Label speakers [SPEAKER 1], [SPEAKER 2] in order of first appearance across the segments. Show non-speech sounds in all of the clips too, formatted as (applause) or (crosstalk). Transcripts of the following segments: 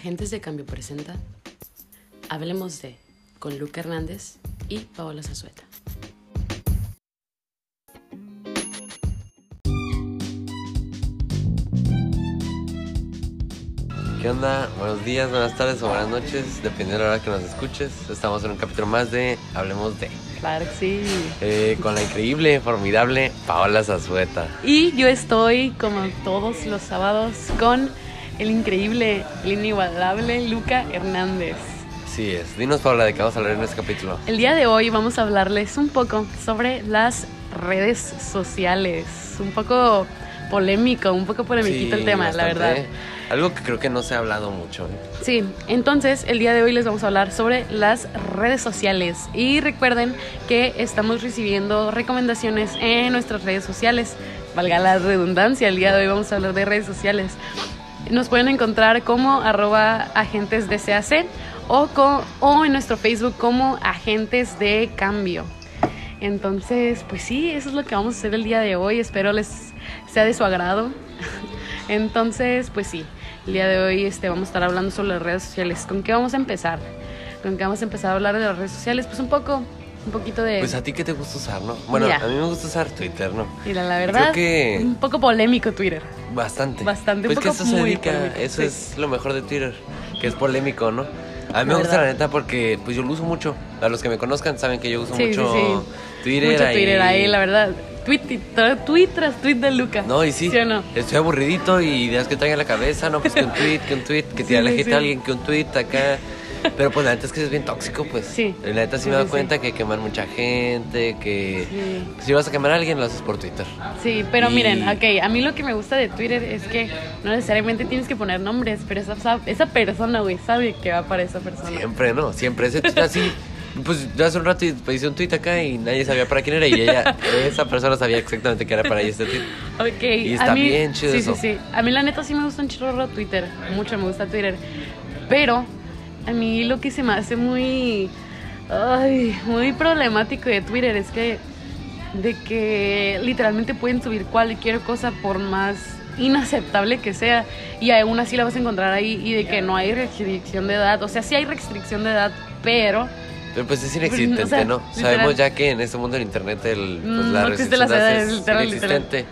[SPEAKER 1] Agentes de Cambio presenta Hablemos de con Luca Hernández y Paola Zazueta.
[SPEAKER 2] ¿Qué onda? Buenos días, buenas tardes o buenas noches, dependiendo de la hora que nos escuches. Estamos en un capítulo más de Hablemos de.
[SPEAKER 1] Claro que sí.
[SPEAKER 2] eh, con la increíble, formidable Paola Zazueta.
[SPEAKER 1] Y yo estoy, como todos los sábados, con el increíble, el inigualable Luca Hernández.
[SPEAKER 2] Así es. Dinos, Paola, de qué vamos a hablar en este capítulo.
[SPEAKER 1] El día de hoy vamos a hablarles un poco sobre las redes sociales. Un poco polémico, un poco polemiquito el tema, la
[SPEAKER 2] bastante.
[SPEAKER 1] verdad.
[SPEAKER 2] Algo que creo que no se ha hablado mucho. ¿eh?
[SPEAKER 1] Sí, entonces el día de hoy les vamos a hablar sobre las redes sociales y recuerden que estamos recibiendo recomendaciones en nuestras redes sociales. Valga la redundancia, el día de hoy vamos a hablar de redes sociales. Nos pueden encontrar como arroba agentes de o en nuestro Facebook como agentes de cambio. Entonces, pues sí, eso es lo que vamos a hacer el día de hoy. Espero les sea de su agrado. (laughs) Entonces, pues sí, el día de hoy este, vamos a estar hablando sobre las redes sociales. ¿Con qué vamos a empezar? ¿Con qué vamos a empezar a hablar de las redes sociales? Pues un poco, un poquito de...
[SPEAKER 2] Pues a ti, ¿qué te gusta usar, no? Bueno,
[SPEAKER 1] Mira.
[SPEAKER 2] a mí me gusta usar Twitter, ¿no?
[SPEAKER 1] Mira, la verdad,
[SPEAKER 2] Creo que-
[SPEAKER 1] un poco polémico Twitter.
[SPEAKER 2] Bastante.
[SPEAKER 1] Bastante, un
[SPEAKER 2] Pues que
[SPEAKER 1] poco
[SPEAKER 2] eso se dedica,
[SPEAKER 1] polémico,
[SPEAKER 2] eso
[SPEAKER 1] sí.
[SPEAKER 2] es lo mejor de Twitter, que es polémico, ¿no? A mí me
[SPEAKER 1] La
[SPEAKER 2] gusta
[SPEAKER 1] verdad.
[SPEAKER 2] la neta porque pues yo lo uso mucho. A los que me conozcan saben que yo uso
[SPEAKER 1] Sí,
[SPEAKER 2] mucho
[SPEAKER 1] sí.
[SPEAKER 2] Twitter.
[SPEAKER 1] Mucho
[SPEAKER 2] ahí.
[SPEAKER 1] Twitter ahí, la verdad. Tweet, tweet tras tweet de Luca.
[SPEAKER 2] No, y sí,
[SPEAKER 1] ¿Sí o no?
[SPEAKER 2] estoy aburridito y ideas que traigan en la cabeza, no, pues que un (laughs) tweet, que un tweet, que gente
[SPEAKER 1] sí.
[SPEAKER 2] a alguien, que un tweet acá. Pero pues la neta es que es bien tóxico, pues.
[SPEAKER 1] Sí.
[SPEAKER 2] La neta sí me doy
[SPEAKER 1] sí,
[SPEAKER 2] cuenta que queman mucha gente, que
[SPEAKER 1] Sí.
[SPEAKER 2] si vas a quemar a alguien lo haces por Twitter.
[SPEAKER 1] Sí, pero
[SPEAKER 2] Y-
[SPEAKER 1] miren, ok, a mí lo que me gusta de Twitter es que no necesariamente tienes que poner nombres, pero esa, esa persona, güey, sabe que va para esa persona.
[SPEAKER 2] Siempre, ¿no? Siempre. Ese tweet así. Pues yo hace un rato hice un tweet acá y nadie sabía para quién era y ella, esa persona sabía exactamente que era para ella este tweet.
[SPEAKER 1] Ok,
[SPEAKER 2] Y está
[SPEAKER 1] a mí,
[SPEAKER 2] bien chido
[SPEAKER 1] sí,
[SPEAKER 2] eso.
[SPEAKER 1] Sí, sí, A mí la neta sí me gusta un chorro Twitter, mucho me gusta Twitter, pero a mí lo que se me hace muy, ay, muy problemático de Twitter es que, de que literalmente pueden subir cualquier cosa por más inaceptable que sea y aún así la vas a encontrar ahí y de que no hay restricción de edad, o sea, sí hay restricción de edad, pero
[SPEAKER 2] Pero pues es inexistente, (laughs)
[SPEAKER 1] o sea,
[SPEAKER 2] ¿no?
[SPEAKER 1] literal.
[SPEAKER 2] Sabemos ya que en este mundo del internet el, pues,
[SPEAKER 1] Mm,
[SPEAKER 2] la
[SPEAKER 1] no
[SPEAKER 2] restricción de edad es inexistente.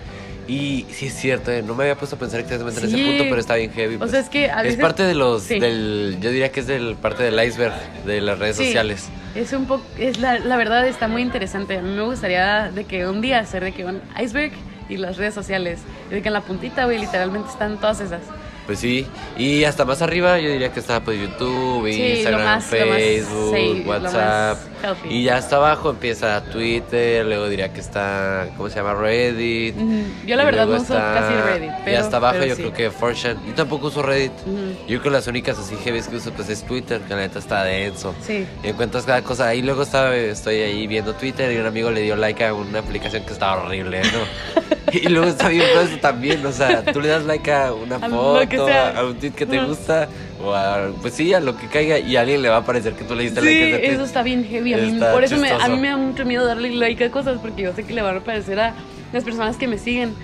[SPEAKER 2] Y sí es cierto, ¿eh? no me había puesto a pensar exactamente en
[SPEAKER 1] Sí.
[SPEAKER 2] ese punto, pero está bien heavy.
[SPEAKER 1] O
[SPEAKER 2] pues.
[SPEAKER 1] sea, es que a veces-
[SPEAKER 2] es parte de los,
[SPEAKER 1] sí.
[SPEAKER 2] del, yo diría que es del parte del iceberg de las redes
[SPEAKER 1] Sí.
[SPEAKER 2] sociales.
[SPEAKER 1] Es un poco, es la, la verdad está muy interesante. A mí me gustaría de que un día hacer de que un iceberg y las redes sociales, de que en la puntita, güey, literalmente están todas esas.
[SPEAKER 2] Pues sí, y hasta más arriba yo diría que está pues YouTube,
[SPEAKER 1] Sí, lo
[SPEAKER 2] Instagram,
[SPEAKER 1] más- lo más-
[SPEAKER 2] Facebook, WhatsApp.
[SPEAKER 1] Healthy.
[SPEAKER 2] Y ya hasta abajo empieza Twitter, luego diría que está, ¿cómo se llama? Reddit.
[SPEAKER 1] Ujú. Yo la
[SPEAKER 2] Y
[SPEAKER 1] verdad no uso casi Reddit,
[SPEAKER 2] y
[SPEAKER 1] pero-
[SPEAKER 2] hasta abajo yo
[SPEAKER 1] sí.
[SPEAKER 2] creo que 4chan. Yo tampoco uso Reddit.
[SPEAKER 1] Ujú.
[SPEAKER 2] Yo creo que las únicas así heavy que uso pues es Twitter, que la neta está denso.
[SPEAKER 1] Sí.
[SPEAKER 2] Y encuentras cada cosa. Y luego estaba, estoy ahí viendo Twitter y un amigo le dio like a una aplicación que estaba horrible, ¿no? (laughs) y luego está bien eso también, o sea, tú le das like a una
[SPEAKER 1] A
[SPEAKER 2] foto,
[SPEAKER 1] sea.
[SPEAKER 2] a un tweet que te gusta, o a, pues sí, a lo que caiga y a alguien le va a parecer que tú le diste like
[SPEAKER 1] Sí,
[SPEAKER 2] ese tweet.
[SPEAKER 1] eso está bien heavy. A mí, por eso me, a mí me da mucho miedo darle like a cosas porque yo sé que le van a parecer a las personas que me siguen.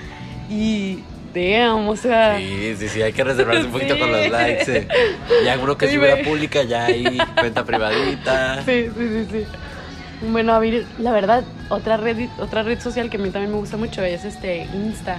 [SPEAKER 1] Y, damn, o sea.
[SPEAKER 2] Sí, sí, sí, hay que reservarse un poquito
[SPEAKER 1] Sí.
[SPEAKER 2] con los (laughs) likes. eh. Ya uno que
[SPEAKER 1] Sí, güey.
[SPEAKER 2] pública, ya ahí, (laughs) cuenta privadita.
[SPEAKER 1] Sí, sí, sí, sí. Bueno, a ver, la verdad, otra red, otra red social que a mí también me gusta mucho es este Insta.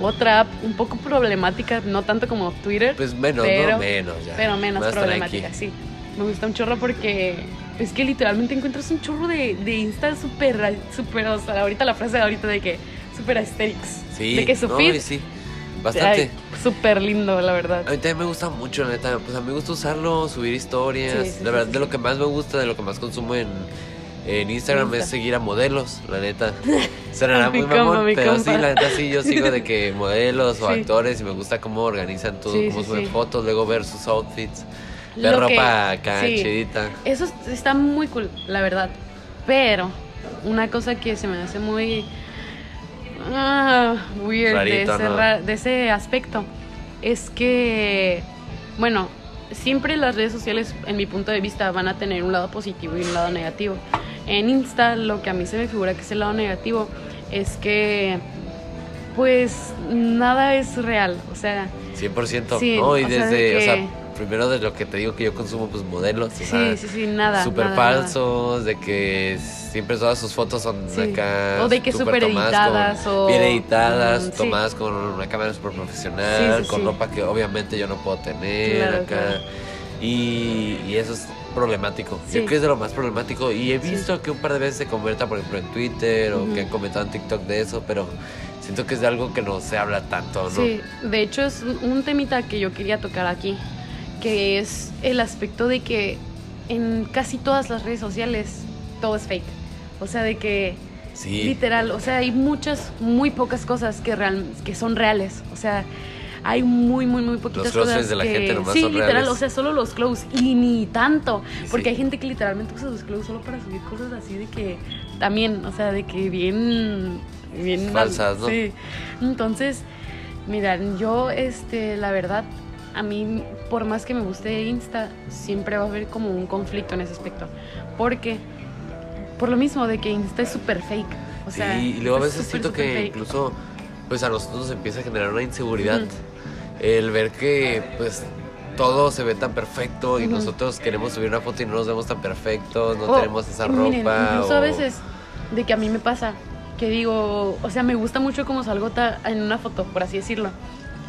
[SPEAKER 1] Otra app un poco problemática, no tanto como Twitter,
[SPEAKER 2] Pues menos,
[SPEAKER 1] pero,
[SPEAKER 2] ¿no? Menos, ya.
[SPEAKER 1] pero menos
[SPEAKER 2] Más
[SPEAKER 1] problemática,
[SPEAKER 2] tranqui.
[SPEAKER 1] sí. Me gusta un chorro porque es que literalmente encuentras un chorro de, de Insta súper, súper, o sea, ahorita la frase de ahorita de que súper aesthetics.
[SPEAKER 2] Sí,
[SPEAKER 1] de que su
[SPEAKER 2] no,
[SPEAKER 1] feed,
[SPEAKER 2] sí, bastante.
[SPEAKER 1] súper lindo, la verdad.
[SPEAKER 2] A mí también me gusta mucho, la neta. Pues a mí me gusta usarlo, subir historias.
[SPEAKER 1] Sí, sí,
[SPEAKER 2] la verdad,
[SPEAKER 1] sí.
[SPEAKER 2] de lo que más me gusta, de lo que más consumo en, en Instagram
[SPEAKER 1] Insta.
[SPEAKER 2] es seguir a modelos, la neta. (laughs) Será muy
[SPEAKER 1] compa,
[SPEAKER 2] mamón, pero sí, la neta sí, yo sigo de que (laughs) modelos o
[SPEAKER 1] Sí.
[SPEAKER 2] actores y me gusta cómo organizan todo,
[SPEAKER 1] Sí,
[SPEAKER 2] cómo
[SPEAKER 1] sí,
[SPEAKER 2] suben fotos, luego ver sus outfits, ver
[SPEAKER 1] Lo que-
[SPEAKER 2] ropa acá chidita.
[SPEAKER 1] Eso es- está muy cool, la verdad. Pero una cosa que se me hace muy ah, weird de, ese de ese aspecto es que, bueno, siempre las redes sociales, en mi punto de vista, van a tener un lado positivo y un lado negativo. En Insta, lo que a mí se me figura que es el lado negativo es que, pues, nada es real. O sea,
[SPEAKER 2] 100%.
[SPEAKER 1] Sí,
[SPEAKER 2] no, y
[SPEAKER 1] o sea,
[SPEAKER 2] desde,
[SPEAKER 1] de
[SPEAKER 2] o sea, primero de lo que te digo que yo consumo, pues modelos. o
[SPEAKER 1] Sí,
[SPEAKER 2] sea,
[SPEAKER 1] sí, sí, nada.
[SPEAKER 2] Súper
[SPEAKER 1] nada.
[SPEAKER 2] falsos, de que siempre todas sus fotos son
[SPEAKER 1] Sí.
[SPEAKER 2] acá.
[SPEAKER 1] O de que
[SPEAKER 2] súper
[SPEAKER 1] editadas
[SPEAKER 2] con-
[SPEAKER 1] o-
[SPEAKER 2] Bien editadas,
[SPEAKER 1] sí.
[SPEAKER 2] tomadas con una cámara súper profesional, con ropa que obviamente yo no puedo tener
[SPEAKER 1] Claro,
[SPEAKER 2] acá.
[SPEAKER 1] claro.
[SPEAKER 2] Y, y eso es problemático.
[SPEAKER 1] Sí.
[SPEAKER 2] Yo creo que es de lo más problemático. Y he
[SPEAKER 1] Sí.
[SPEAKER 2] visto que un par de veces se convierta, por ejemplo, en Twitter o
[SPEAKER 1] Ujú.
[SPEAKER 2] que han comentado en TikTok de eso, pero siento que es de algo que no se habla tanto, ¿no?
[SPEAKER 1] Sí, de hecho es un- un temita que yo quería tocar aquí, que es el aspecto de que en casi todas las redes sociales todo es fake. O sea, de que
[SPEAKER 2] Sí.
[SPEAKER 1] literal, o sea, hay muchas, muy pocas cosas que, real, que son reales. O sea, hay muy, muy, muy poquitas
[SPEAKER 2] Los
[SPEAKER 1] cosas
[SPEAKER 2] friends de la
[SPEAKER 1] que...
[SPEAKER 2] gente nomás
[SPEAKER 1] sí,
[SPEAKER 2] son
[SPEAKER 1] literal,
[SPEAKER 2] reales.
[SPEAKER 1] o sea, solo los close y ni tanto. Porque
[SPEAKER 2] sí.
[SPEAKER 1] hay gente que literalmente usa sus close solo para subir cosas así de que también, o sea, de que bien... bien
[SPEAKER 2] Falsas, ¿no?
[SPEAKER 1] Sí. Entonces, mira, yo, este, la verdad, a mí, por más que me guste Insta, siempre va a haber como un conflicto en ese aspecto. Porque, por lo mismo de que Insta es súper fake. O sea,
[SPEAKER 2] sí, y luego a
[SPEAKER 1] es
[SPEAKER 2] veces siento que
[SPEAKER 1] fake.
[SPEAKER 2] incluso pues a nosotros nos empieza a generar una inseguridad. El ver que pues todo se ve tan perfecto y nosotros queremos subir una foto y no nos vemos tan perfectos, no
[SPEAKER 1] O,
[SPEAKER 2] tenemos esa
[SPEAKER 1] miren,
[SPEAKER 2] ropa.
[SPEAKER 1] incluso
[SPEAKER 2] o-
[SPEAKER 1] a veces, de que a mí me pasa, que digo, o sea, me gusta mucho como salgo ta- en una foto, por así decirlo.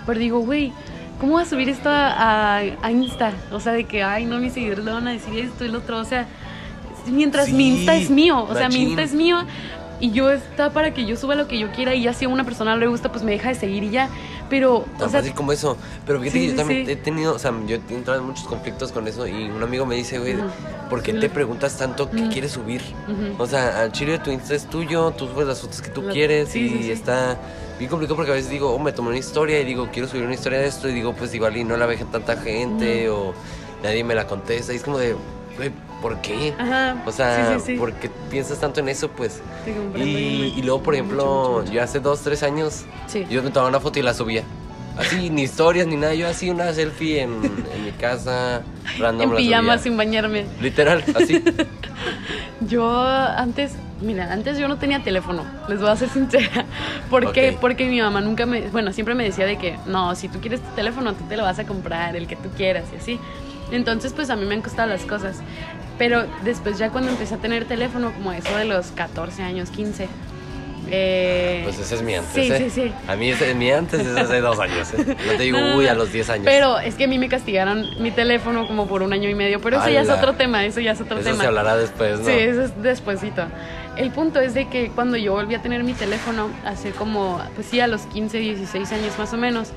[SPEAKER 1] Pero digo, güey, ¿cómo voy a subir esto a, a- a Insta? O sea, de que, ay, no, mis seguidores le van a decir esto y lo otro. O sea, mientras mi
[SPEAKER 2] Sí,
[SPEAKER 1] Insta es mío, o sea, mi. Insta es mío. Y yo está para que yo suba lo que yo quiera y ya si a una persona le gusta, pues me deja de seguir y ya. Pero,
[SPEAKER 2] Tan
[SPEAKER 1] o sea,
[SPEAKER 2] fácil como eso. Pero fíjate
[SPEAKER 1] Sí,
[SPEAKER 2] que yo también
[SPEAKER 1] sí.
[SPEAKER 2] he tenido, o sea, yo he entrado en muchos conflictos con eso y un amigo me dice, güey,
[SPEAKER 1] Ujú.
[SPEAKER 2] ¿por qué te preguntas tanto qué quieres subir? O sea, al chile tu Insta es tuyo, tú subes las fotos que tú quieres
[SPEAKER 1] sí,
[SPEAKER 2] y está bien complicado porque a veces digo, oh, me tomé una historia y digo, quiero subir una historia de esto y digo, pues igual y no la ve tanta gente o nadie me la contesta y es como de, güey, ¿por qué?
[SPEAKER 1] Ajá.
[SPEAKER 2] O sea,
[SPEAKER 1] sí, sí, sí.
[SPEAKER 2] ¿por qué piensas tanto en eso? Pues. Y, y luego, por ejemplo,
[SPEAKER 1] mucho, mucho.
[SPEAKER 2] yo hace dos, tres años, yo me tomaba una foto y la subía. Así, ni historias ni nada, yo así una selfie en, en mi casa, (laughs) random
[SPEAKER 1] en pijama sin bañarme.
[SPEAKER 2] Literal, así. (laughs)
[SPEAKER 1] Yo antes, mira, antes yo no tenía teléfono, les voy a ser sincera. (laughs) ¿Por qué? Porque mi mamá nunca me, bueno, siempre me decía de que, no, si tú quieres tu teléfono, tú te lo vas a comprar, el que tú quieras y así. Entonces, pues a mí me han costado las cosas. Pero después ya cuando empecé a tener teléfono, como eso de los 14 años, 15. Eh,
[SPEAKER 2] Pues ese es mi antes,
[SPEAKER 1] Sí,
[SPEAKER 2] ¿eh?
[SPEAKER 1] sí, sí.
[SPEAKER 2] A mí ese, mi antes es hace dos años, ¿eh? No te digo, (laughs)
[SPEAKER 1] No,
[SPEAKER 2] uy, a los 10 años.
[SPEAKER 1] Pero es que a mí me castigaron mi teléfono como por un año y medio. Pero eso ya es otro tema, eso ya es otro
[SPEAKER 2] Eso
[SPEAKER 1] tema.
[SPEAKER 2] se hablará después, ¿no?
[SPEAKER 1] Sí, eso es despuesito. El punto es de que cuando yo volví a tener mi teléfono, hace como, pues sí, a los 15, 16 años más o menos,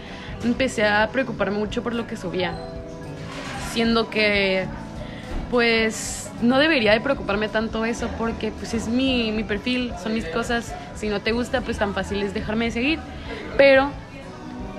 [SPEAKER 1] empecé a preocuparme mucho por lo que subía. Siendo que, pues, no debería de preocuparme tanto eso porque, pues, es mi, mi perfil, son mis cosas. Si no te gusta, pues tan fácil es dejarme de seguir. Pero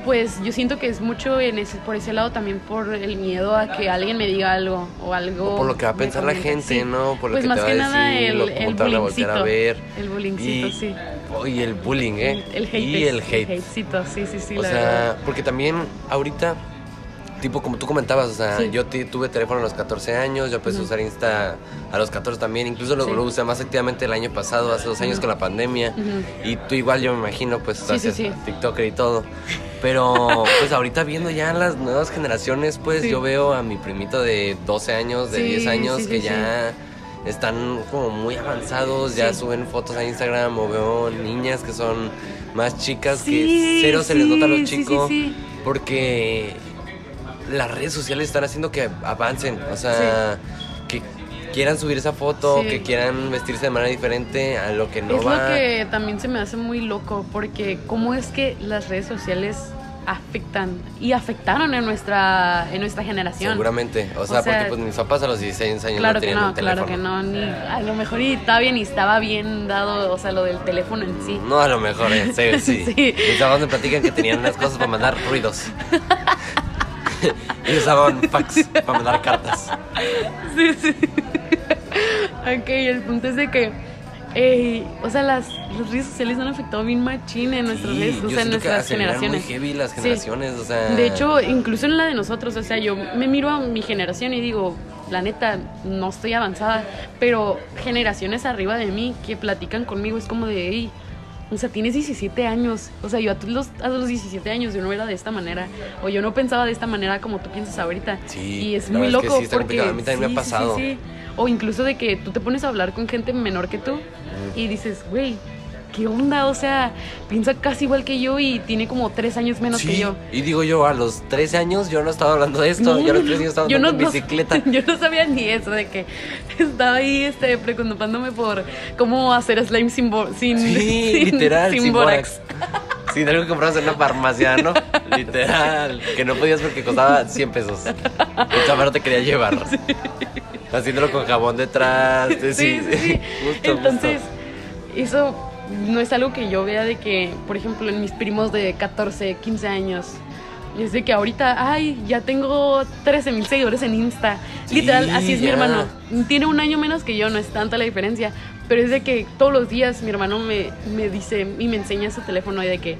[SPEAKER 1] pues yo siento que es mucho en ese, por ese lado también por el miedo a que alguien me diga algo o algo.
[SPEAKER 2] O por lo que va a pensar la gente,
[SPEAKER 1] Sí.
[SPEAKER 2] ¿no? Por lo
[SPEAKER 1] pues
[SPEAKER 2] que
[SPEAKER 1] más
[SPEAKER 2] te va
[SPEAKER 1] que
[SPEAKER 2] a
[SPEAKER 1] nada
[SPEAKER 2] decir,
[SPEAKER 1] el,
[SPEAKER 2] lo-
[SPEAKER 1] el
[SPEAKER 2] van a a ver.
[SPEAKER 1] El bullyingcito,
[SPEAKER 2] Y-
[SPEAKER 1] sí.
[SPEAKER 2] Oye, el bullying, ¿eh?
[SPEAKER 1] El hate.
[SPEAKER 2] Y el hate.
[SPEAKER 1] El hatecito, sí, sí, sí,
[SPEAKER 2] o
[SPEAKER 1] la
[SPEAKER 2] sea,
[SPEAKER 1] verdad.
[SPEAKER 2] porque también ahorita, tipo como tú comentabas, o sea,
[SPEAKER 1] Sí.
[SPEAKER 2] yo tuve teléfono a los 14 años, yo empecé a usar Insta a los 14 también, incluso lo,
[SPEAKER 1] Sí.
[SPEAKER 2] lo usé más activamente el año pasado, hace dos años con la pandemia.
[SPEAKER 1] Ujú.
[SPEAKER 2] Y tú igual, yo me imagino, pues,
[SPEAKER 1] Sí,
[SPEAKER 2] haces. TikToker y todo. Pero, pues, ahorita viendo ya las nuevas generaciones, pues, yo veo a mi primito de 12 años, de
[SPEAKER 1] Sí,
[SPEAKER 2] 10 años, que ya están como muy avanzados, ya
[SPEAKER 1] Sí.
[SPEAKER 2] suben fotos a Instagram, o veo niñas que son más chicas, que
[SPEAKER 1] Sí,
[SPEAKER 2] cero se les nota a los chicos, porque las redes sociales están haciendo que avancen, o sea, que quieran subir esa foto,
[SPEAKER 1] Sí.
[SPEAKER 2] que quieran vestirse de manera diferente a lo que no
[SPEAKER 1] es
[SPEAKER 2] va.
[SPEAKER 1] lo que también se me hace muy loco, porque cómo es que las redes sociales afectan y afectaron en nuestra, en nuestra generación.
[SPEAKER 2] Seguramente, o sea,
[SPEAKER 1] O sea,
[SPEAKER 2] porque pues mis papás a los 16 años
[SPEAKER 1] Claro
[SPEAKER 2] no
[SPEAKER 1] que
[SPEAKER 2] tenían
[SPEAKER 1] no,
[SPEAKER 2] un teléfono.
[SPEAKER 1] claro que no, ni a lo mejor y estaba bien y estaba bien dado, o sea, lo del teléfono en sí.
[SPEAKER 2] No, a lo mejor, eh, sí, sí. (laughs)
[SPEAKER 1] Sí.
[SPEAKER 2] Mis papás me platican que tenían unas cosas para mandar ruidos. (laughs) (laughs) y usaban fax para mandar cartas.
[SPEAKER 1] Sí, sí. ok, el punto es de que, o sea, las, las redes sociales han afectado bien machín en nuestras
[SPEAKER 2] Sí,
[SPEAKER 1] redes, o sea, en nuestras generaciones.
[SPEAKER 2] muy heavy las
[SPEAKER 1] Sí.
[SPEAKER 2] generaciones, o sea...
[SPEAKER 1] De hecho, incluso en la de nosotros, o sea, yo me miro a mi generación y digo, la neta, no estoy avanzada, pero generaciones arriba de mí que platican conmigo es como de, "Ey, O sea, tienes 17 años. O sea, yo a los, a los 17 años yo no era de esta manera. O yo no pensaba de esta manera como tú piensas ahorita.
[SPEAKER 2] Sí,
[SPEAKER 1] y es muy
[SPEAKER 2] es que
[SPEAKER 1] loco.
[SPEAKER 2] sí está
[SPEAKER 1] porque,
[SPEAKER 2] complicado. A mí también me ha
[SPEAKER 1] sí, sí,
[SPEAKER 2] pasado.
[SPEAKER 1] sí, sí. O incluso de que tú te pones a hablar con gente menor que tú y dices, güey, ¿qué onda? O sea, piensa casi igual que yo y tiene como tres años menos que
[SPEAKER 2] Sí,
[SPEAKER 1] yo.
[SPEAKER 2] y digo yo, a los 13 años yo no estaba hablando de esto, yo a los 13 años estaba
[SPEAKER 1] yo no-
[SPEAKER 2] en bicicleta. (laughs)
[SPEAKER 1] Yo no sabía ni eso, de que estaba ahí este, preocupándome por cómo hacer slime sin, sin,
[SPEAKER 2] Sí, (laughs)
[SPEAKER 1] sin-
[SPEAKER 2] literal,
[SPEAKER 1] sin
[SPEAKER 2] sin
[SPEAKER 1] bórax. (laughs)
[SPEAKER 2] Sin algo que comprabas en una farmacia, ¿no? Literal. Que no podías porque costaba 100 pesos. Y tu mamá te quería llevar. Haciéndolo con jabón detrás. Sí,
[SPEAKER 1] Sí, sí, sí.
[SPEAKER 2] Justo,
[SPEAKER 1] Entonces,
[SPEAKER 2] justo.
[SPEAKER 1] eso no es algo que yo vea de que, por ejemplo, en mis primos de 14, 15 años, es de que ahorita, ay, ya tengo 13 mil seguidores en Insta.
[SPEAKER 2] Sí,
[SPEAKER 1] Literal, así es mi hermano. Tiene un año menos que yo, no es tanta la diferencia. Pero es de que todos los días mi hermano me, me dice y me enseña su teléfono y de que,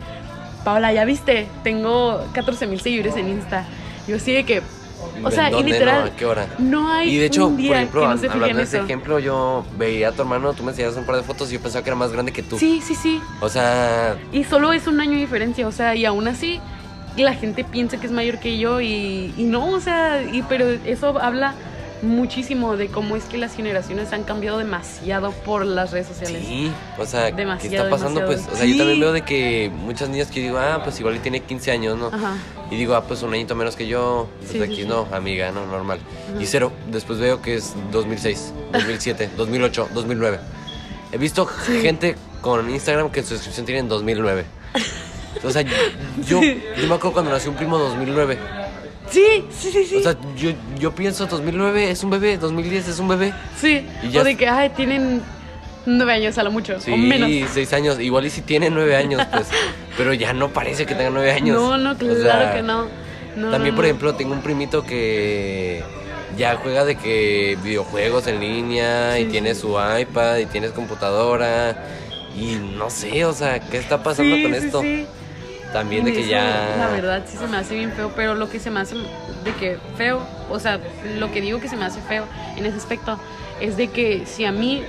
[SPEAKER 1] Paola, ya viste, tengo 14 mil seguidores en Insta. Yo así de que, o sea,
[SPEAKER 2] ¿En
[SPEAKER 1] y
[SPEAKER 2] dónde,
[SPEAKER 1] literal,
[SPEAKER 2] no? ¿A qué hora?
[SPEAKER 1] no hay
[SPEAKER 2] Y de hecho,
[SPEAKER 1] un día
[SPEAKER 2] por ejemplo,
[SPEAKER 1] no
[SPEAKER 2] hablando de ese ejemplo, yo veía a tu hermano, tú me enseñabas un par de fotos y yo pensaba que era más grande que tú.
[SPEAKER 1] Sí, sí, sí.
[SPEAKER 2] O sea,
[SPEAKER 1] Y solo es un año de diferencia, o sea, y aún así la gente piensa que es mayor que yo y, y no, o sea, y, pero eso habla muchísimo de cómo es que las generaciones han cambiado demasiado por las redes sociales.
[SPEAKER 2] sí, o sea, ¿qué
[SPEAKER 1] Demasiado,
[SPEAKER 2] está pasando?
[SPEAKER 1] demasiado.
[SPEAKER 2] Pues, o sea, yo también veo de que muchas niñas que digo, ah, pues igual tiene 15 años, ¿no?
[SPEAKER 1] Ajá.
[SPEAKER 2] Y digo, ah, pues un añito menos que yo, pues
[SPEAKER 1] Sí,
[SPEAKER 2] de
[SPEAKER 1] sí,
[SPEAKER 2] aquí
[SPEAKER 1] sí.
[SPEAKER 2] no, amiga, no, normal.
[SPEAKER 1] Ajá.
[SPEAKER 2] Y cero, después veo que es 2006, 2007, 2008, 2009. He visto gente con Instagram que en su descripción tiene en 2009. O sea, yo, yo me acuerdo cuando nació un primo 2009.
[SPEAKER 1] Sí, sí, sí, sí.
[SPEAKER 2] O sea, yo, yo pienso 2009 es un bebé, 2010 es un bebé.
[SPEAKER 1] sí.
[SPEAKER 2] y ya-
[SPEAKER 1] O de que, ay, tienen nueve años a lo mucho,
[SPEAKER 2] Sí,
[SPEAKER 1] o menos.
[SPEAKER 2] seis años. Igual y si tiene nueve años, pues. (laughs) pero ya no parece que tenga nueve años.
[SPEAKER 1] No, no,
[SPEAKER 2] O
[SPEAKER 1] claro
[SPEAKER 2] sea,
[SPEAKER 1] que no. No,
[SPEAKER 2] También,
[SPEAKER 1] no,
[SPEAKER 2] por ejemplo, tengo un primito que ya juega de que videojuegos en línea y
[SPEAKER 1] Sí,
[SPEAKER 2] tiene
[SPEAKER 1] sí.
[SPEAKER 2] su iPad y tiene computadora y no sé, o sea, ¿qué está pasando
[SPEAKER 1] Sí,
[SPEAKER 2] con
[SPEAKER 1] sí,
[SPEAKER 2] esto?
[SPEAKER 1] sí.
[SPEAKER 2] También de que
[SPEAKER 1] Eso,
[SPEAKER 2] ya
[SPEAKER 1] La verdad sí se me hace bien feo, pero lo que se me hace de que feo, o sea, lo que digo que se me hace feo en ese aspecto es de que si a mí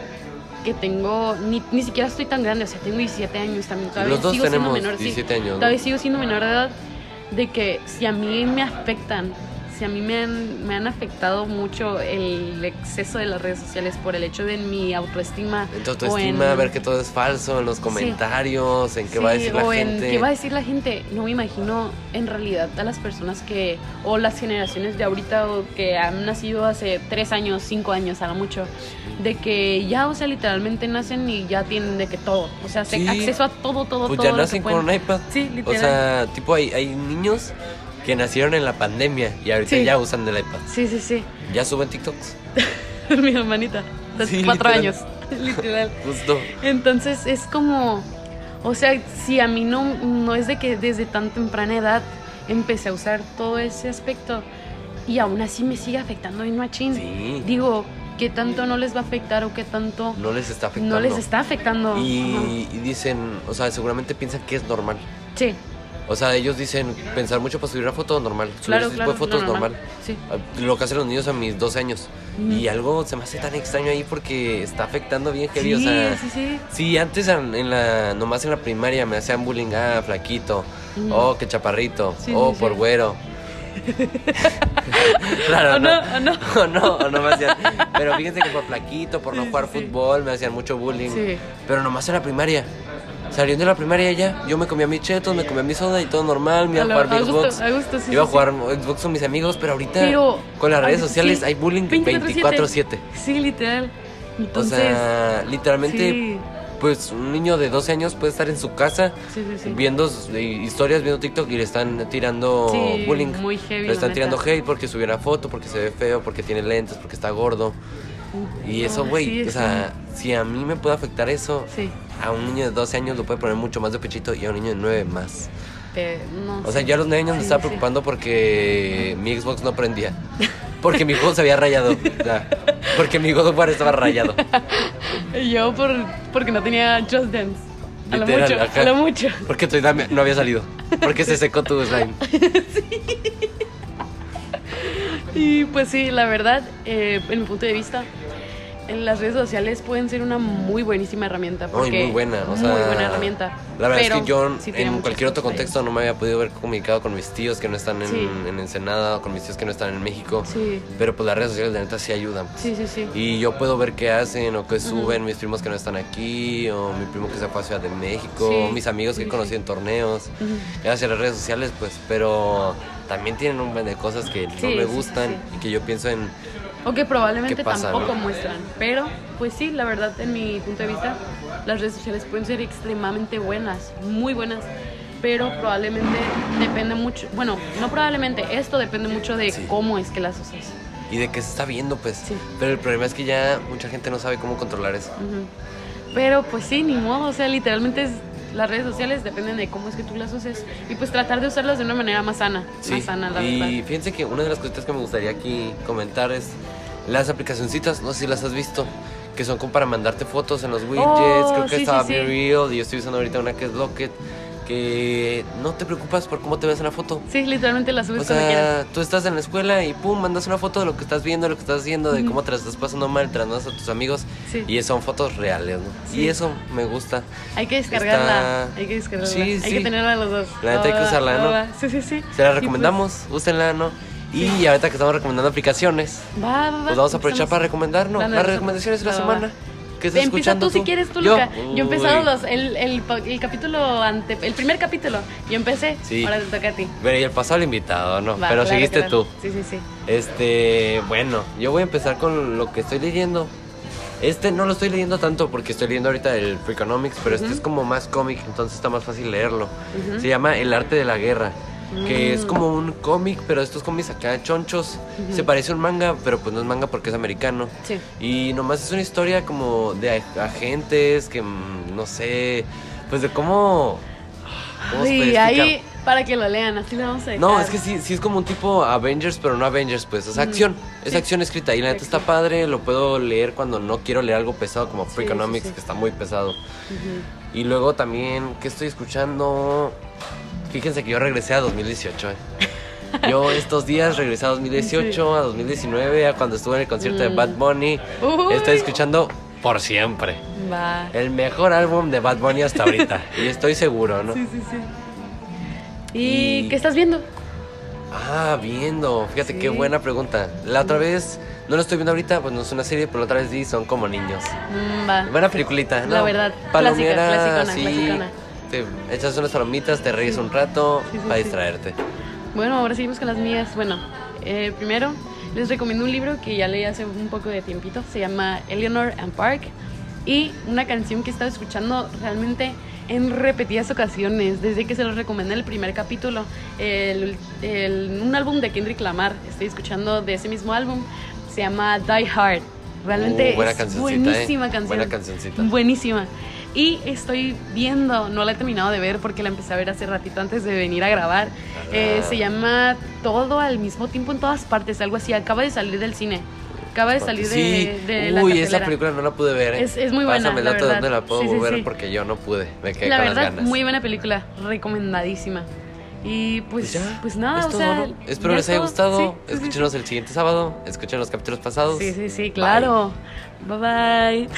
[SPEAKER 1] que tengo, ni, ni siquiera estoy tan grande, o sea, tengo 17 años también, todavía
[SPEAKER 2] los dos
[SPEAKER 1] sigo
[SPEAKER 2] tenemos
[SPEAKER 1] siendo menor, sí,
[SPEAKER 2] 17 años. ¿no?
[SPEAKER 1] todavía sigo siendo menor de edad, de que si a mí me afectan, si a mí me han, me han afectado mucho el exceso de las redes sociales por el hecho de mi autoestima.
[SPEAKER 2] En tu
[SPEAKER 1] o
[SPEAKER 2] autoestima,
[SPEAKER 1] en-
[SPEAKER 2] ver que todo es falso, en los comentarios, en qué va a
[SPEAKER 1] Sí,
[SPEAKER 2] decir la
[SPEAKER 1] o en
[SPEAKER 2] gente.
[SPEAKER 1] qué va a decir la gente. No me imagino en realidad a las personas que, o las generaciones de ahorita, o que han nacido hace tres años, cinco años, a lo mucho, de que ya, o sea, literalmente nacen y ya tienen de que todo, o sea, se-
[SPEAKER 2] Sí.
[SPEAKER 1] acceso a todo, todo,
[SPEAKER 2] Pues
[SPEAKER 1] todo.
[SPEAKER 2] ya
[SPEAKER 1] lo que
[SPEAKER 2] nacen con un iPad.
[SPEAKER 1] Sí,
[SPEAKER 2] O
[SPEAKER 1] literal.
[SPEAKER 2] sea, tipo, hay, hay niños que nacieron en la pandemia y ahorita
[SPEAKER 1] Sí.
[SPEAKER 2] ya usan el iPad.
[SPEAKER 1] Sí, sí, sí.
[SPEAKER 2] Ya suben TikToks. (laughs)
[SPEAKER 1] Mi hermanita, de
[SPEAKER 2] Sí,
[SPEAKER 1] cuatro
[SPEAKER 2] literal.
[SPEAKER 1] años, (laughs) literal.
[SPEAKER 2] Justo.
[SPEAKER 1] Entonces es como, o sea, si a mí no, no es de que desde tan temprana edad empecé a usar todo ese aspecto y aún así me sigue afectando y no machín.
[SPEAKER 2] Sí.
[SPEAKER 1] Digo, ¿qué tanto no les va a afectar o qué tanto
[SPEAKER 2] No les está afectando.
[SPEAKER 1] no les está afectando?
[SPEAKER 2] Y, y dicen, o sea, seguramente piensan que es normal.
[SPEAKER 1] Sí,
[SPEAKER 2] O sea, ellos dicen pensar mucho para subir una foto normal. Subir
[SPEAKER 1] claro,
[SPEAKER 2] fotos normal.
[SPEAKER 1] Sí.
[SPEAKER 2] Lo que hacen los niños a mis 12 años. Y algo se me hace tan extraño ahí porque está afectando bien heavy.
[SPEAKER 1] Sí,
[SPEAKER 2] o sea,
[SPEAKER 1] sí, sí.
[SPEAKER 2] Sí, antes en la, nomás en la primaria me hacían bullying, ah, flaquito, oh, que chaparrito, oh, por güero. (laughs) claro,
[SPEAKER 1] ¿O no? ¿O no? (laughs)
[SPEAKER 2] o no, o no me hacían. Pero fíjense que por flaquito, por no jugar fútbol, me hacían mucho bullying.
[SPEAKER 1] Sí.
[SPEAKER 2] Pero nomás en la primaria. Saliendo de la primaria ya, yo me comía mis chetos, me comía mi soda y todo normal, me iba a jugar mi Xbox.
[SPEAKER 1] gusto, sí,
[SPEAKER 2] iba a jugar Xbox con mis amigos, pero ahorita
[SPEAKER 1] Pero,
[SPEAKER 2] con las redes sociales
[SPEAKER 1] sí,
[SPEAKER 2] hay bullying 24/7.
[SPEAKER 1] Sí, literal.
[SPEAKER 2] O
[SPEAKER 1] Entonces,
[SPEAKER 2] sea, literalmente
[SPEAKER 1] sí,
[SPEAKER 2] pues un niño de 12 años puede estar en su casa
[SPEAKER 1] sí, sí, sí.
[SPEAKER 2] viendo historias, viendo TikTok y le están tirando bullying.
[SPEAKER 1] muy heavy,
[SPEAKER 2] Le están tirando hate porque subió una foto, porque se ve feo, porque tiene lentes, porque está gordo. Y eso, güey, o sea, si a mí me puede afectar eso,
[SPEAKER 1] Sí,
[SPEAKER 2] a un niño de 12 años lo puede poner mucho más de pechito y a un niño de 9 más.
[SPEAKER 1] pero no.
[SPEAKER 2] O sea,
[SPEAKER 1] sí.
[SPEAKER 2] yo a los 9 años me
[SPEAKER 1] Sí,
[SPEAKER 2] estaba
[SPEAKER 1] sí.
[SPEAKER 2] preocupando porque mi Xbox no prendía. Porque mi juego se había rayado. O sea, porque mi God of War estaba rayado. (laughs)
[SPEAKER 1] Yo por, porque no tenía Just Dance. A lo mucho,
[SPEAKER 2] ajá.
[SPEAKER 1] a lo mucho.
[SPEAKER 2] Porque todavía me- no había salido. Porque se secó tu slime. (laughs)
[SPEAKER 1] Y pues sí, la verdad, eh, en mi punto de vista, las redes sociales pueden ser una muy buenísima herramienta.
[SPEAKER 2] Muy,
[SPEAKER 1] Porque
[SPEAKER 2] muy buena, o
[SPEAKER 1] muy buena herramienta.
[SPEAKER 2] La verdad
[SPEAKER 1] pero
[SPEAKER 2] es que yo
[SPEAKER 1] sí
[SPEAKER 2] en cualquier otro contexto no me había podido ver comunicado con mis tíos que no están en,
[SPEAKER 1] Sí.
[SPEAKER 2] en Ensenada o con mis tíos que no están en México.
[SPEAKER 1] Sí,
[SPEAKER 2] Pero pues las redes sociales de neta sí ayudan.
[SPEAKER 1] sí, sí, sí.
[SPEAKER 2] Y yo puedo ver qué hacen o qué suben mis primos que no están aquí o mi primo que se fue a Ciudad de México o mis amigos que
[SPEAKER 1] sí,
[SPEAKER 2] he conocido
[SPEAKER 1] sí.
[SPEAKER 2] en torneos.
[SPEAKER 1] Ujú.
[SPEAKER 2] Gracias a las redes sociales pues, pero también tienen un montón de cosas que no me gustan y que yo pienso en
[SPEAKER 1] O que probablemente
[SPEAKER 2] ¿Qué pasa,
[SPEAKER 1] tampoco
[SPEAKER 2] no?
[SPEAKER 1] muestran. Pero, pues sí, la verdad, en mi punto de vista, las redes sociales pueden ser extremadamente buenas, muy buenas. Pero probablemente depende mucho, bueno, no probablemente, esto depende mucho de
[SPEAKER 2] Sí.
[SPEAKER 1] cómo es que las usas.
[SPEAKER 2] y de qué se está viendo pues.
[SPEAKER 1] Sí.
[SPEAKER 2] Pero el problema es que ya mucha gente no sabe cómo controlar eso.
[SPEAKER 1] Ujú. Pero pues sí, ni modo, o sea, literalmente es- las redes sociales dependen de cómo es que tú las uses y pues tratar de usarlas de una manera más sana,
[SPEAKER 2] Sí,
[SPEAKER 1] más sana, la
[SPEAKER 2] y
[SPEAKER 1] verdad.
[SPEAKER 2] fíjense que una de las cositas que me gustaría aquí comentar es las aplicacioncitas, no sé si las has visto, que son como para mandarte fotos en los widgets,
[SPEAKER 1] Oh,
[SPEAKER 2] creo que
[SPEAKER 1] sí,
[SPEAKER 2] estaba
[SPEAKER 1] sí,
[SPEAKER 2] Be. Real y yo estoy usando ahorita una que es Locket, que no te preocupas por cómo te ves en la foto.
[SPEAKER 1] Sí, literalmente las subes
[SPEAKER 2] O
[SPEAKER 1] cuando quieras.
[SPEAKER 2] sea, tú estás en la escuela y pum, mandas una foto de lo que estás viendo, lo que estás haciendo, de cómo te la estás pasando mal, te la mandas a tus amigos
[SPEAKER 1] Sí.
[SPEAKER 2] y son fotos reales, ¿no?
[SPEAKER 1] Sí.
[SPEAKER 2] Y eso me gusta.
[SPEAKER 1] Hay que descargarla,
[SPEAKER 2] está-
[SPEAKER 1] hay que descargarla.
[SPEAKER 2] Sí,
[SPEAKER 1] Hay que tenerla los dos.
[SPEAKER 2] La neta hay que
[SPEAKER 1] va,
[SPEAKER 2] usarla, ¿no?
[SPEAKER 1] Sí, sí, sí.
[SPEAKER 2] Se la
[SPEAKER 1] Y, pues,
[SPEAKER 2] recomendamos, úsenla, ¿no? Y ahorita que estamos recomendando aplicaciones,
[SPEAKER 1] va, va, va,
[SPEAKER 2] Pues vamos a aprovechar para recomendarnos
[SPEAKER 1] La
[SPEAKER 2] las recomendaciones de la semana. ¿Qué estás
[SPEAKER 1] Empieza
[SPEAKER 2] escuchando
[SPEAKER 1] tú, si quieres tú,
[SPEAKER 2] ¿Yo?
[SPEAKER 1] Luca. Yo empezado los, el, el, capítulo ante, el primer capítulo. Yo empecé.
[SPEAKER 2] Sí.
[SPEAKER 1] Ahora te toca a ti.
[SPEAKER 2] Pero y el pasado el invitado, ¿no? Pero
[SPEAKER 1] claro,
[SPEAKER 2] seguiste
[SPEAKER 1] claro.
[SPEAKER 2] tú.
[SPEAKER 1] Sí, sí, sí.
[SPEAKER 2] Este, bueno, yo voy a empezar con lo que estoy leyendo. Este no lo estoy leyendo tanto porque estoy leyendo ahorita el Freakonomics, pero este es como más cómic, entonces está más fácil leerlo. Se llama El arte de la guerra, que
[SPEAKER 1] Mm.
[SPEAKER 2] es como un cómic, pero estos cómics acá chonchos. Se parece a un manga, pero pues no es manga porque es americano.
[SPEAKER 1] Sí.
[SPEAKER 2] Y nomás es una historia como de ag- agentes que, mm, no sé, pues de cómo... ¿cómo explicar?
[SPEAKER 1] ahí, para que lo lean, así lo vamos a dejar.
[SPEAKER 2] No, es que sí, sí es como un tipo Avengers, pero no Avengers, pues. Es acción. Es
[SPEAKER 1] Sí.
[SPEAKER 2] acción escrita. Y la neta está padre. Lo puedo leer cuando no quiero leer algo pesado como
[SPEAKER 1] Sí,
[SPEAKER 2] Freakonomics,
[SPEAKER 1] sí, sí.
[SPEAKER 2] que está muy pesado. Y luego también, ¿qué estoy escuchando? Fíjense que yo regresé a 2018, eh. (laughs) Yo estos días regresé a 2018, a 2019, a cuando estuve en el concierto de
[SPEAKER 1] Mm.
[SPEAKER 2] Bad Bunny.
[SPEAKER 1] Uy.
[SPEAKER 2] Estoy escuchando por siempre.
[SPEAKER 1] Va.
[SPEAKER 2] El mejor álbum de Bad Bunny hasta ahorita. y estoy seguro, ¿no?
[SPEAKER 1] Sí, sí, sí. ¿Y,
[SPEAKER 2] Y-
[SPEAKER 1] qué estás viendo?
[SPEAKER 2] Ah, viendo. Fíjate
[SPEAKER 1] Sí.
[SPEAKER 2] qué buena pregunta. La otra vez, no lo estoy viendo ahorita, pues no es una serie, pero la otra vez vi Son como niños.
[SPEAKER 1] Mm, va.
[SPEAKER 2] Buena peliculita, ¿no?
[SPEAKER 1] La verdad,
[SPEAKER 2] Palomera,
[SPEAKER 1] clásica, clasicona,
[SPEAKER 2] sí.
[SPEAKER 1] clasicona.
[SPEAKER 2] Te echas unas palomitas, te ríes un rato
[SPEAKER 1] Sí, sí,
[SPEAKER 2] para distraerte.
[SPEAKER 1] Bueno, ahora seguimos con las mías. Bueno, eh, primero les recomiendo un libro que ya leí hace un poco de tiempito. Se llama Eleanor and Park. Y una canción que he estado escuchando realmente en repetidas ocasiones, desde que se los recomendé en el primer capítulo. El- el- un álbum de Kendrick Lamar. Estoy escuchando de ese mismo álbum. Se llama Die Hard. Realmente
[SPEAKER 2] Uh, buena
[SPEAKER 1] es
[SPEAKER 2] ¿eh?
[SPEAKER 1] buenísima canción.
[SPEAKER 2] Buena cancioncita.
[SPEAKER 1] Buenísima. Y estoy viendo, no la he terminado de ver porque la empecé a ver hace ratito antes de venir a grabar. Eh,
[SPEAKER 2] Ah.
[SPEAKER 1] se llama Todo al mismo tiempo en todas partes, algo así. Acaba de salir del cine. Acaba de salir de,
[SPEAKER 2] sí.
[SPEAKER 1] de la
[SPEAKER 2] Uy, esa
[SPEAKER 1] cartelera.
[SPEAKER 2] película no la pude ver. ¿eh?
[SPEAKER 1] Es- es muy buena,
[SPEAKER 2] Pásame el
[SPEAKER 1] la
[SPEAKER 2] dato de dónde la puedo
[SPEAKER 1] Sí, sí,
[SPEAKER 2] ver porque yo no pude. Me quedé
[SPEAKER 1] La
[SPEAKER 2] con
[SPEAKER 1] verdad,
[SPEAKER 2] las ganas.
[SPEAKER 1] muy buena película, recomendadísima. Y pues,
[SPEAKER 2] Pues ya,
[SPEAKER 1] pues nada,
[SPEAKER 2] es
[SPEAKER 1] o sea.
[SPEAKER 2] ¿no? Espero les haya
[SPEAKER 1] es todo.
[SPEAKER 2] gustado.
[SPEAKER 1] Sí, sí,
[SPEAKER 2] Escúchenos el siguiente sábado. Escuchen los capítulos pasados.
[SPEAKER 1] Sí, sí, sí,
[SPEAKER 2] Bye.
[SPEAKER 1] claro. bye. bye.